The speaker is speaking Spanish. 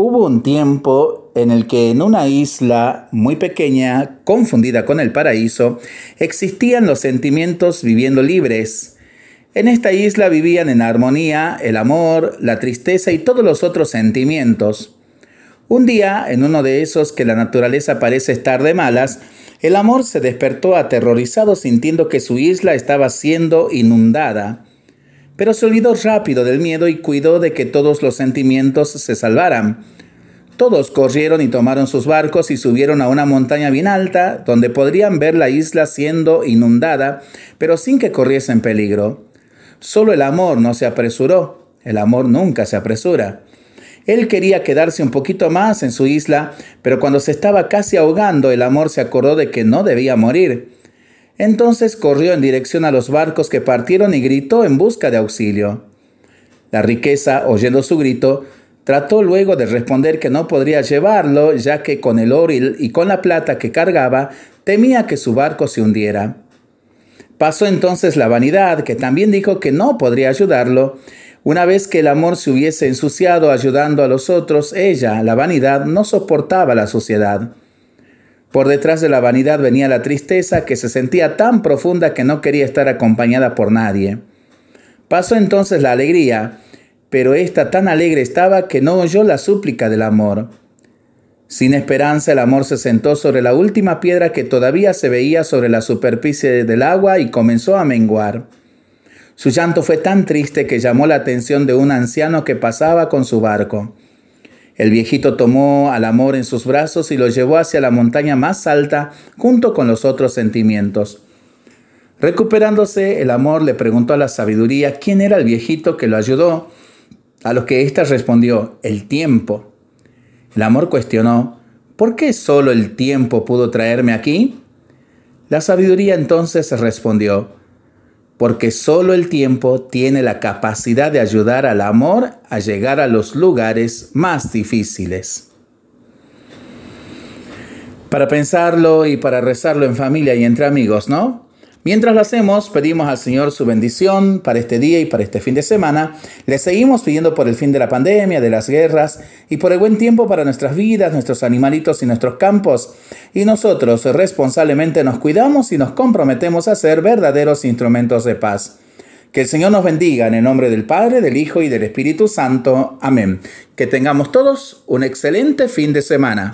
Hubo un tiempo en el que en una isla muy pequeña, confundida con el paraíso, existían los sentimientos viviendo libres. En esta isla vivían en armonía el amor, la tristeza y todos los otros sentimientos. Un día, en uno de esos que la naturaleza parece estar de malas, el amor se despertó aterrorizado sintiendo que su isla estaba siendo inundada pero se olvidó rápido del miedo y cuidó de que todos los sentimientos se salvaran. Todos corrieron y tomaron sus barcos y subieron a una montaña bien alta, donde podrían ver la isla siendo inundada, pero sin que corriesen peligro. Solo el amor no se apresuró. El amor nunca se apresura. Él quería quedarse un poquito más en su isla, pero cuando se estaba casi ahogando, el amor se acordó de que no debía morir. Entonces corrió en dirección a los barcos que partieron y gritó en busca de auxilio. La riqueza, oyendo su grito, trató luego de responder que no podría llevarlo, ya que con el oro y con la plata que cargaba, temía que su barco se hundiera. Pasó entonces la vanidad, que también dijo que no podría ayudarlo. Una vez que el amor se hubiese ensuciado ayudando a los otros, ella, la vanidad, no soportaba la suciedad. Por detrás de la vanidad venía la tristeza que se sentía tan profunda que no quería estar acompañada por nadie. Pasó entonces la alegría, pero ésta tan alegre estaba que no oyó la súplica del amor. Sin esperanza el amor se sentó sobre la última piedra que todavía se veía sobre la superficie del agua y comenzó a menguar. Su llanto fue tan triste que llamó la atención de un anciano que pasaba con su barco. El viejito tomó al amor en sus brazos y lo llevó hacia la montaña más alta junto con los otros sentimientos. Recuperándose, el amor le preguntó a la sabiduría quién era el viejito que lo ayudó, a lo que ésta respondió, el tiempo. El amor cuestionó, ¿por qué solo el tiempo pudo traerme aquí? La sabiduría entonces respondió, porque solo el tiempo tiene la capacidad de ayudar al amor a llegar a los lugares más difíciles. Para pensarlo y para rezarlo en familia y entre amigos, ¿no? Mientras lo hacemos, pedimos al Señor su bendición para este día y para este fin de semana. Le seguimos pidiendo por el fin de la pandemia, de las guerras y por el buen tiempo para nuestras vidas, nuestros animalitos y nuestros campos. Y nosotros responsablemente nos cuidamos y nos comprometemos a ser verdaderos instrumentos de paz. Que el Señor nos bendiga en el nombre del Padre, del Hijo y del Espíritu Santo. Amén. Que tengamos todos un excelente fin de semana.